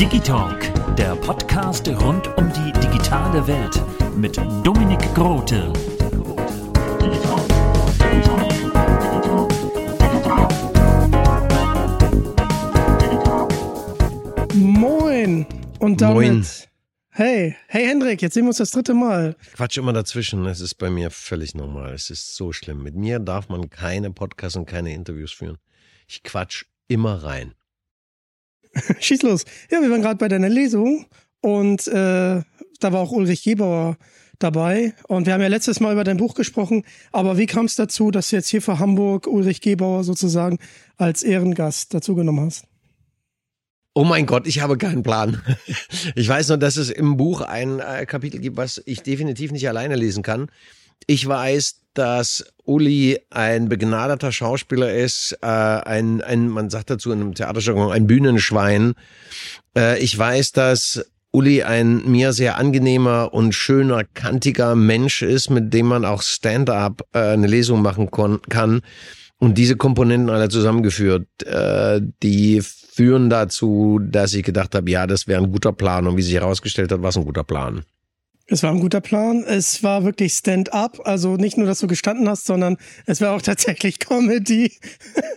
Digitalk, der Podcast rund um die digitale Welt mit Dominik Grote. Moin! Und damit. Moin. Hey, hey Hendrik, jetzt sehen wir uns das dritte Mal. Quatsch immer dazwischen. Es ist bei mir völlig normal. Es ist so schlimm. Mit mir darf man keine Podcasts und keine Interviews führen. Ich quatsch immer rein. Schieß los. Ja, wir waren gerade bei deiner Lesung und äh, da war auch Ulrich Gebauer dabei. Und wir haben ja letztes Mal über dein Buch gesprochen. Aber wie kam es dazu, dass du jetzt hier für Hamburg Ulrich Gebauer sozusagen als Ehrengast dazu genommen hast? Oh mein Gott, ich habe keinen Plan. Ich weiß nur, dass es im Buch ein äh, Kapitel gibt, was ich definitiv nicht alleine lesen kann. Ich weiß, dass Uli ein begnadeter Schauspieler ist, äh, ein, ein, man sagt dazu in einem Theaterjargon, ein Bühnenschwein. Äh, ich weiß, dass Uli ein mir sehr angenehmer und schöner, kantiger Mensch ist, mit dem man auch Stand-up äh, eine Lesung machen kann. Und diese Komponenten alle zusammengeführt, äh, die führen dazu, dass ich gedacht habe, ja, das wäre ein guter Plan. Und wie sich herausgestellt hat, war es ein guter Plan. Es war ein guter Plan. Es war wirklich Stand-up. Also nicht nur, dass du gestanden hast, sondern es war auch tatsächlich Comedy.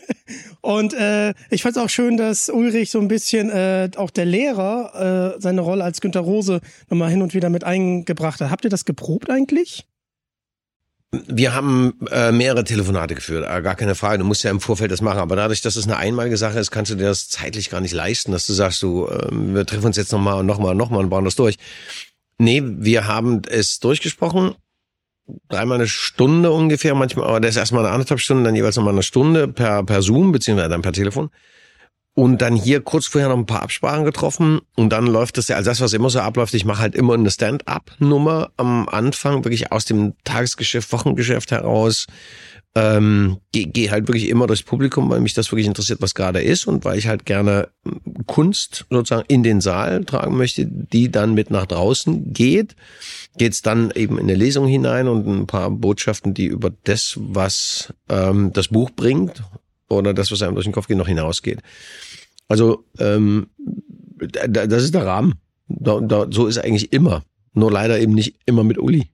Und äh, ich fand es auch schön, dass Ulrich so ein bisschen äh, auch der Lehrer äh, seine Rolle als Günter Rose nochmal hin und wieder mit eingebracht hat. Habt ihr das geprobt eigentlich? Wir haben äh, mehrere Telefonate geführt, äh, gar keine Frage. Du musst ja im Vorfeld das machen, aber dadurch, dass es eine einmalige Sache ist, kannst du dir das zeitlich gar nicht leisten, dass du sagst, du, äh, wir treffen uns jetzt nochmal und nochmal und nochmal und bauen das durch. Nee, wir haben es durchgesprochen, dreimal eine Stunde ungefähr, manchmal, aber das ist erstmal eine anderthalb Stunden, dann jeweils nochmal eine Stunde per, per Zoom, beziehungsweise dann per Telefon. Und dann hier kurz vorher noch ein paar Absprachen getroffen und dann läuft das ja, also das, was immer so abläuft, ich mache halt immer eine Stand-up-Nummer am Anfang, wirklich aus dem Tagesgeschäft, Wochengeschäft heraus. Ähm, Gehe geh halt wirklich immer durchs Publikum, weil mich das wirklich interessiert, was gerade ist und weil ich halt gerne Kunst sozusagen in den Saal tragen möchte, die dann mit nach draußen geht. Geht's dann eben in eine Lesung hinein und ein paar Botschaften, die über das, was ähm, das Buch bringt oder das, was einem durch den Kopf geht, noch hinausgeht. Also ähm, da, das ist der Rahmen. Da, da, so ist eigentlich immer. Nur leider eben nicht immer mit Uli.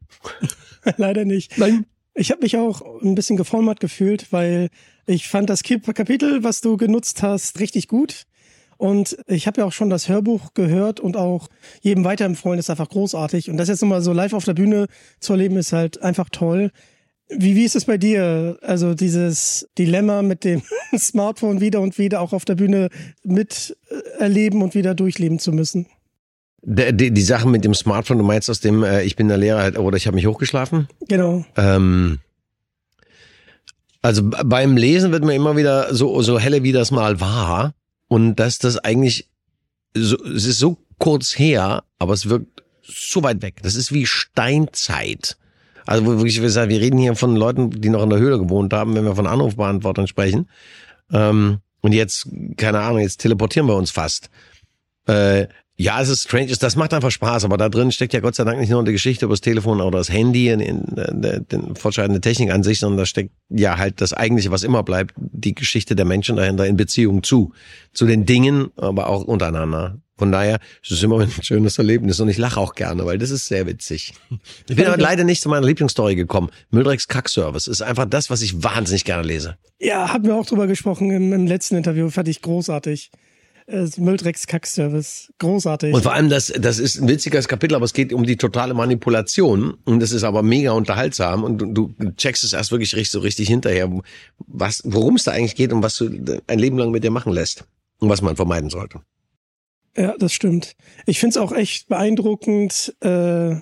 Leider nicht. Nein. Ich habe mich auch ein bisschen geformert gefühlt, weil ich fand das Kapitel, was du genutzt hast, richtig gut. Und ich habe ja auch schon das Hörbuch gehört und auch jedem weiterempfohlen, ist einfach großartig. Und das jetzt nochmal so live auf der Bühne zu erleben, ist halt einfach toll. Wie, wie ist es bei dir? Also dieses Dilemma mit dem Smartphone wieder und wieder auch auf der Bühne miterleben und wieder durchleben zu müssen? Die, die, die Sache mit dem Smartphone, du meinst aus dem, äh, ich bin der Lehrer halt, oder ich habe mich hochgeschlafen? Genau. Ähm, also beim Lesen wird mir immer wieder so, so helle, wie das mal war. Und dass das eigentlich, so, es ist so kurz her, aber es wirkt so weit weg. Das ist wie Steinzeit. Also wirklich, wir reden hier von Leuten, die noch in der Höhle gewohnt haben, wenn wir von Anrufbeantwortern sprechen. Ähm, und jetzt, keine Ahnung, jetzt teleportieren wir uns fast. Äh, ja, es ist strange, das macht einfach Spaß, aber da drin steckt ja Gott sei Dank nicht nur eine Geschichte über das Telefon oder das Handy, in, in, in fortschreitende Technik an sich, sondern da steckt ja halt das eigentliche, was immer bleibt, die Geschichte der Menschen dahinter in Beziehung zu, zu den Dingen, aber auch untereinander. Von daher ist es immer ein schönes Erlebnis und ich lache auch gerne, weil das ist sehr witzig. Ich bin aber leider nicht zu meiner Lieblingsstory gekommen. Müldrecks Kackservice ist einfach das, was ich wahnsinnig gerne lese. Ja, haben wir auch drüber gesprochen im, im letzten Interview, fand ich großartig. Äh, Müldrecks Kackservice, großartig. Und vor allem, das, das ist ein witziges Kapitel, aber es geht um die totale Manipulation und das ist aber mega unterhaltsam und du, du checkst es erst wirklich richtig, so richtig hinterher, was, worum es da eigentlich geht und was du ein Leben lang mit dir machen lässt und was man vermeiden sollte. Ja, das stimmt. Ich find's auch echt beeindruckend, äh,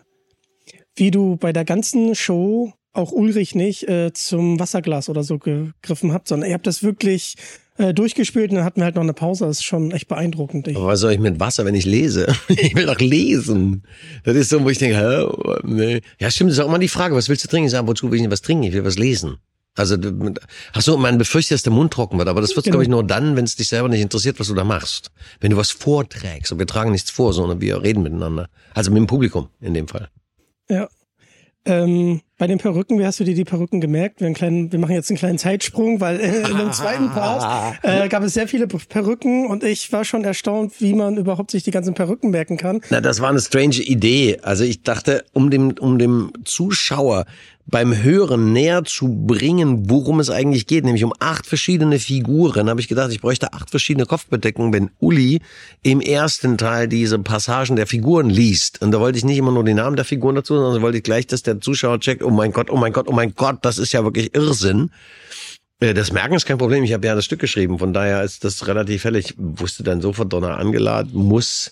wie du bei der ganzen Show auch Ulrich nicht äh, zum Wasserglas oder so gegriffen habt, sondern ihr habt das wirklich äh, durchgespielt und dann hatten wir halt noch eine Pause. Das ist schon echt beeindruckend. Ich, Aber was soll ich mit Wasser, wenn ich lese? ich will doch lesen. Das ist so, wo ich denke, hä, nee. Ja, stimmt, das ist auch immer die Frage, was willst du trinken? Ich sage, wozu will ich denn was trinken? Ich will was lesen. Also, du- ach so, man befürchtet, dass der Mund trocken wird, aber das wird, Genau. glaube ich, nur dann, wenn es dich selber nicht interessiert, was du da machst. Wenn du was vorträgst, und wir tragen nichts vor, sondern wir reden miteinander. Also mit dem Publikum in dem Fall. ja. Ähm, bei den Perücken, wie hast du dir die Perücken gemerkt? Wir, einen kleinen, wir machen jetzt einen kleinen Zeitsprung, weil äh, in dem zweiten Part äh, gab es sehr viele Perücken und ich war schon erstaunt, wie man überhaupt sich die ganzen Perücken merken kann. Na, das war eine strange Idee. Also ich dachte, um dem, um dem Zuschauer beim Hören näher zu bringen, worum es eigentlich geht, nämlich um acht verschiedene Figuren, habe ich gedacht, ich bräuchte acht verschiedene Kopfbedeckungen, wenn Uli im ersten Teil diese Passagen der Figuren liest. Und da wollte ich nicht immer nur die Namen der Figuren dazu, sondern wollte ich gleich, dass der Zuschauer checkt, oh mein Gott, oh mein Gott, oh mein Gott, das ist ja wirklich Irrsinn. Äh, Das Merken ist kein Problem. Ich habe ja das Stück geschrieben, von daher ist das relativ. Ich wusste dann sofort, Donna Angela muss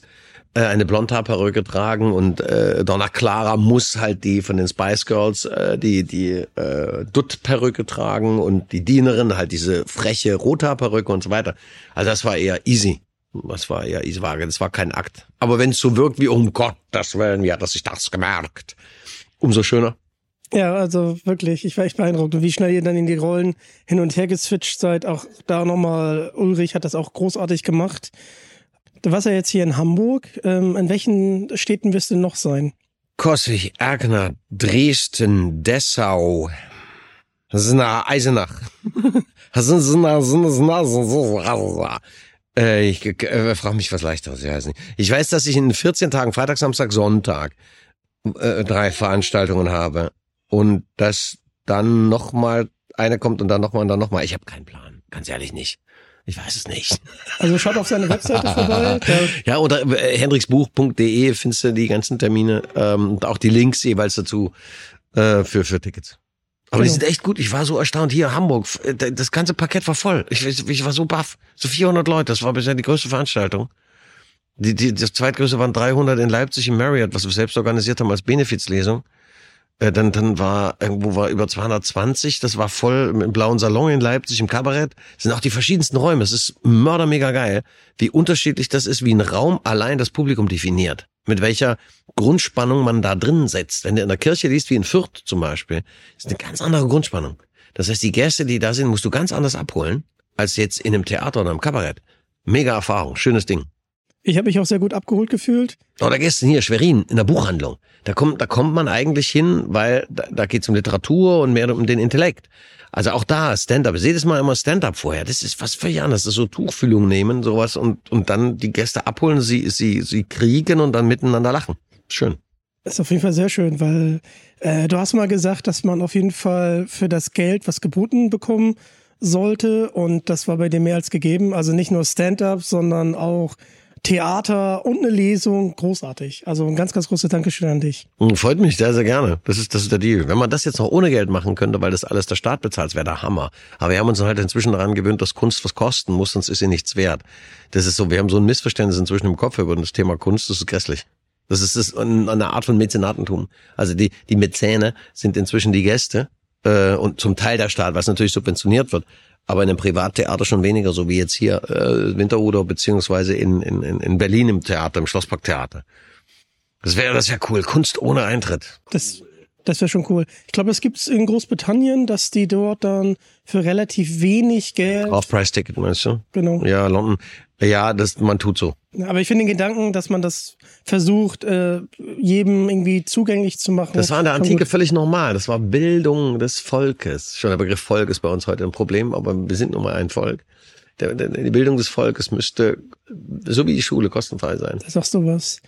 äh, eine Blondhaarperücke tragen und äh, Donna Clara muss halt die von den Spice Girls äh, die die äh, Dutt-Perücke tragen und die Dienerin halt diese freche Rothaarperücke und so weiter. Also das war eher easy. Das war eher easy. War- Das war kein Akt. Aber wenn es so wirkt wie um Gott, das werden wir, dass ich das gemerkt. Umso schöner. Ja, also wirklich, ich war echt beeindruckt. Und wie schnell ihr dann in die Rollen hin und her geswitcht seid. Auch da nochmal, Ulrich hat das auch großartig gemacht. Du warst ja jetzt hier in Hamburg. Ähm, in welchen Städten wirst du noch sein? Kossig, Erkner, Dresden, Dessau. Das ist nach Eisenach. Äh, ich äh, frage mich was leichteres, ich weiß nicht. Ich weiß, dass ich in 14 Tagen, Freitag, Samstag, Sonntag, äh, drei Veranstaltungen habe. Und dass dann nochmal eine kommt und dann nochmal und dann nochmal. Ich habe keinen Plan. Ganz ehrlich nicht. Ich weiß es nicht. Also schaut auf seine Webseite vorbei. Ja, unter äh, hendriksbuch.de findest du die ganzen Termine ähm, und auch die Links jeweils dazu äh, für, für Tickets. Aber die Genau. sind echt gut. Ich war so erstaunt. Hier, Hamburg, f- äh, das ganze Parkett war voll. Ich, ich ich war so baff. So 400 Leute, das war bisher die größte Veranstaltung. Die, die, das zweitgrößte waren 300 in Leipzig im Marriott, was wir selbst organisiert haben als Benefizlesung. Äh, dann, dann war irgendwo war über 220, das war voll im blauen Salon in Leipzig im Kabarett. Das sind auch die verschiedensten Räume. Es ist mördermega geil, wie unterschiedlich das ist, wie ein Raum allein das Publikum definiert. Mit welcher Grundspannung man da drin setzt. Wenn du in der Kirche liest, wie in Fürth zum Beispiel, ist eine ganz andere Grundspannung. Das heißt, die Gäste, die da sind, musst du ganz anders abholen, als jetzt in einem Theater oder einem Kabarett. Mega Erfahrung, schönes Ding. Ich habe mich auch sehr gut abgeholt gefühlt. Oder gestern hier, Schwerin, in der Buchhandlung. Da kommt, da kommt man eigentlich hin, weil da, da geht es um Literatur und mehr um den Intellekt. Also auch da, Stand-up. Jedes Mal immer Stand-up vorher. Das ist was völlig anderes. Das ist so Tuchfühlung nehmen, sowas und, und dann die Gäste abholen, sie, sie, sie kriegen und dann miteinander lachen. Schön. Das ist auf jeden Fall sehr schön, weil äh, du hast mal gesagt, dass man auf jeden Fall für das Geld was geboten bekommen sollte und das war bei dir mehr als gegeben. Also nicht nur Stand-up, sondern auch Theater und eine Lesung. Großartig. Also ein ganz, ganz großes Dankeschön an dich. Und freut mich sehr, sehr gerne. Das ist, das ist der Deal. Wenn man das jetzt noch ohne Geld machen könnte, weil das alles der Staat bezahlt, wäre der Hammer. Aber wir haben uns halt inzwischen daran gewöhnt, dass Kunst was kosten muss, sonst ist sie nichts wert. Das ist so, wir haben so ein Missverständnis inzwischen im Kopf über das Thema Kunst, das ist grässlich. Das ist, das ist eine Art von Mäzenatentum. Also die, die Mäzene sind inzwischen die Gäste äh, und zum Teil der Staat, was natürlich subventioniert wird. Aber in einem Privattheater schon weniger, so wie jetzt hier äh, Winterhuder beziehungsweise in, in, in- in Berlin im Theater, im Schlossparktheater. Das wäre das wäre cool. Kunst ohne Eintritt. Das, das wäre schon cool. Ich glaube, es gibt's in Großbritannien, dass die dort dann für relativ wenig Geld. Off-Price-Ticket meinst du? Genau. Ja, London. Ja, das, man tut so. Aber ich finde den Gedanken, dass man das versucht, äh, jedem irgendwie zugänglich zu machen. Das war in der Antike völlig normal. Das war Bildung des Volkes. Schon der Begriff Volk ist bei uns heute ein Problem, aber wir sind nun mal ein Volk. Der, der, die Bildung des Volkes müsste, so wie die Schule, kostenfrei sein. Da sagst du was.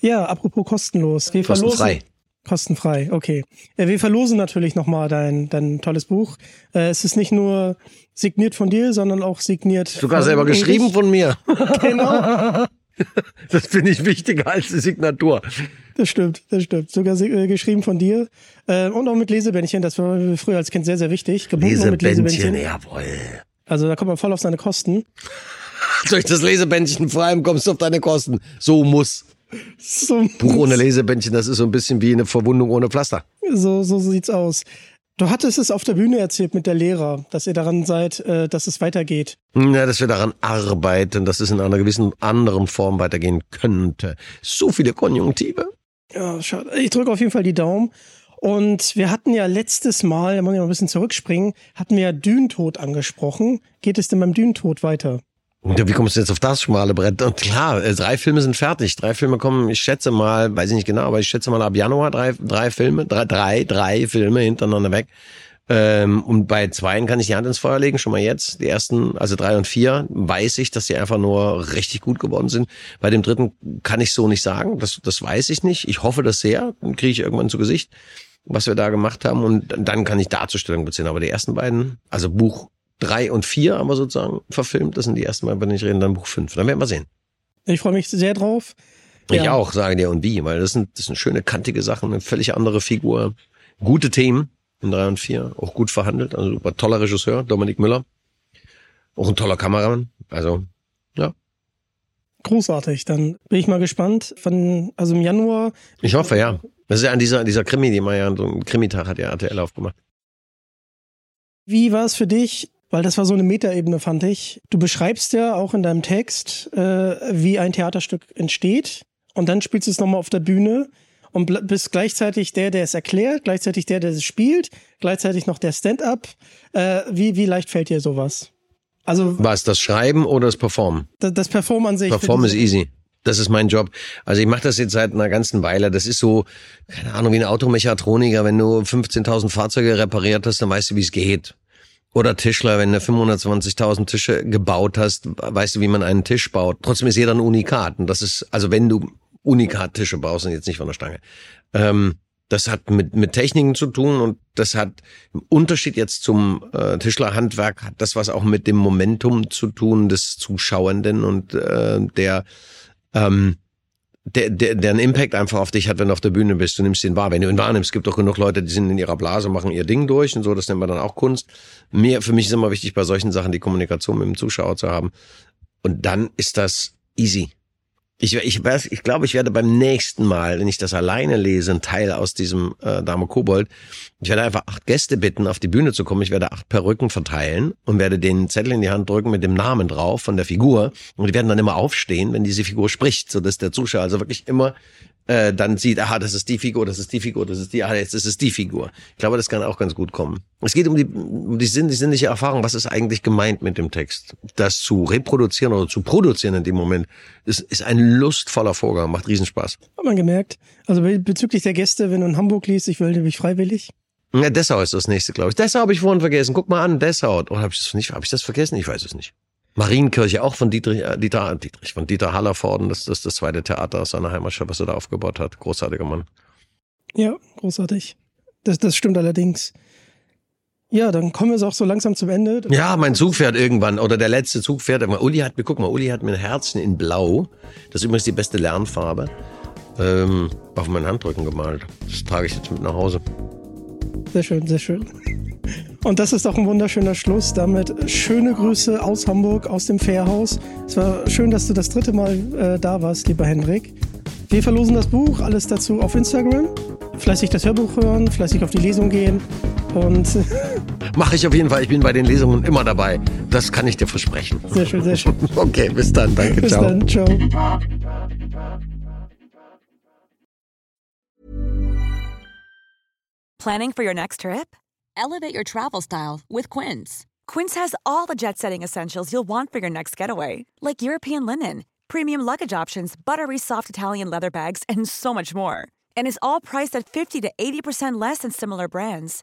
Ja, apropos kostenlos. Wir Kostenfrei. Verlosen, kostenfrei, okay. Äh, Wir verlosen natürlich nochmal dein, dein tolles Buch. Äh, Es ist nicht nur signiert von dir, sondern auch signiert. Sogar selber Ulrich. geschrieben von mir. Genau, Das finde ich wichtiger als die Signatur. das stimmt, das stimmt. Sogar äh, geschrieben von dir. Äh, und auch mit Lesebändchen, das war früher als Kind sehr, sehr wichtig. Gebunden mit Lesebändchen, jawohl. Also da kommt man voll auf seine Kosten. Durch das Lesebändchen vor allem kommst du auf deine Kosten. So muss. So, Buch ohne Lesebändchen, das ist so ein bisschen wie eine Verwundung ohne Pflaster. so, so sieht's aus. Du hattest es auf der Bühne erzählt mit der Lehrer, dass ihr daran seid, äh, dass es weitergeht. Ja, dass wir daran arbeiten, dass es in einer gewissen anderen Form weitergehen könnte. So viele Konjunktive. Ja, schade. Ich drücke auf jeden Fall die Daumen. Und wir hatten ja letztes Mal, da muss ich mal ein bisschen zurückspringen, hatten wir ja Dünentod angesprochen. Geht es denn beim Dünentod weiter? Und wie kommst du jetzt auf das schmale Brett? Und klar, äh, drei Filme sind fertig. Drei Filme kommen, ich schätze mal, weiß ich nicht genau, aber ich schätze mal ab Januar drei, drei Filme, drei, drei, drei Filme hintereinander weg. Ähm, und bei zweien kann ich die Hand ins Feuer legen, schon mal jetzt. Die ersten, also drei und vier, weiß ich, dass die einfach nur richtig gut geworden sind. Bei dem dritten kann ich so nicht sagen. Das, das weiß ich nicht. Ich hoffe das sehr. Dann kriege ich irgendwann zu Gesicht, was wir da gemacht haben. Und dann kann ich dazu Stellung beziehen. Aber die ersten beiden, also Buch drei und vier, aber sozusagen verfilmt, das sind die ersten Mal, über die ich rede, dann Buch fünf. Dann werden wir sehen. Ich freue mich sehr drauf. Ich Ja. auch, sage dir und wie, weil das sind, das sind schöne, kantige Sachen, eine völlig andere Figur, gute Themen in drei und vier, auch gut verhandelt, also super toller Regisseur, Dominik Müller, auch ein toller Kameramann, also ja, Großartig. Dann bin ich mal gespannt. Von, also im Januar. ich hoffe ja. Das ist ja an dieser, dieser Krimi, die man ja, so ein Krimitag hat ja RTL aufgemacht. Wie war es für dich? Weil das war so eine Metaebene, fand ich. Du beschreibst ja auch in deinem Text, äh, wie ein Theaterstück entsteht. Und dann spielst du es nochmal auf der Bühne und bist gleichzeitig der, der es erklärt, gleichzeitig der, der es spielt, gleichzeitig noch der Stand-up. Äh, wie, wie leicht fällt dir sowas? Also Was, das Schreiben oder das Performen? das, das Perform an sich. Perform ist easy. Das ist mein Job. Also ich mache das jetzt seit einer ganzen Weile. Das ist so, keine Ahnung, wie ein Automechatroniker. Wenn du 15.000 Fahrzeuge repariert hast, dann weißt du, wie es geht. Oder Tischler, wenn du 520.000 Tische gebaut hast, weißt du, wie man einen Tisch baut. Trotzdem ist jeder ein Unikat. Und das ist, also wenn du Unikat-Tische baust und jetzt nicht von der Stange. Ähm, das hat mit, mit Techniken zu tun und das hat im Unterschied jetzt zum äh, Tischlerhandwerk, hat das was auch mit dem Momentum zu tun des Zuschauenden und äh, der ähm, der, der, der einen Impact einfach auf dich hat, wenn du auf der Bühne bist. Du nimmst den wahr. Wenn du ihn wahrnimmst, gibt auch genug Leute, die sind in ihrer Blase, machen ihr Ding durch und so. Das nennt man dann auch Kunst. Mir, für mich ist immer wichtig, bei solchen Sachen die Kommunikation mit dem Zuschauer zu haben. Und dann ist das easy. Ich, ich weiß, ich glaube, ich werde beim nächsten Mal, wenn ich das alleine lese, ein Teil aus diesem äh, Dame Kobold, ich werde einfach acht Gäste bitten, auf die Bühne zu kommen. Ich werde acht Perücken verteilen und werde den Zettel in die Hand drücken mit dem Namen drauf von der Figur. Und die werden dann immer aufstehen, wenn diese Figur spricht, so dass der Zuschauer also wirklich immer äh, dann sieht, aha, das ist die Figur, das ist die Figur, das ist die, ah, jetzt ist es die Figur. Ich glaube, das kann auch ganz gut kommen. Es geht um die, um die, Sinn, die sinnliche Erfahrung. Was ist eigentlich gemeint mit dem Text? Das zu reproduzieren oder zu produzieren in dem Moment ist, ist ein lustvoller Vorgang, macht Riesenspaß. Hat man gemerkt. Also be- bezüglich der Gäste, wenn du in Hamburg liest, ich will mich freiwillig. Ja, Dessau ist das nächste, glaube ich. Dessau habe ich vorhin vergessen. Guck mal an, Dessau. Oder habe ich das nicht? Habe ich das vergessen? Ich weiß es nicht. Marienkirche auch von Dietrich, äh, Dieter, Dietrich, von Dieter Hallervorden. Das, das ist das zweite Theater aus seiner Heimatstadt, was er da aufgebaut hat. Großartiger Mann. Ja, großartig. Das, das stimmt allerdings. Ja, dann kommen wir auch so langsam zum Ende. Ja, mein Zug fährt irgendwann oder der letzte Zug fährt irgendwann. Uli hat mir, guck mal, Uli hat mir ein Herzchen in Blau. Das ist übrigens die beste Lernfarbe. Ähm, auf meinen Handrücken gemalt. Das trage ich jetzt mit nach Hause. Sehr schön, sehr schön. Und das ist auch ein wunderschöner Schluss. Damit schöne Grüße aus Hamburg, aus dem Fährhaus. Es war schön, dass du das dritte Mal äh, da warst, lieber Hendrik. Wir verlosen das Buch, alles dazu auf Instagram. Fleißig das Hörbuch hören, fleißig auf die Lesung gehen. Und Mache ich auf jeden Fall. Ich bin bei den Lesungen immer dabei. Das kann ich dir versprechen. sehr schön, sehr schön. Okay, bis dann. Danke, Bis ciao. dann, ciao. Planning for your next trip? Elevate your travel style with Quince. Quince has all the jet setting essentials you'll want for your next getaway, like European linen, premium luggage options, buttery soft Italian leather bags, and so much more. And is all priced at 50 to 80% less than similar brands.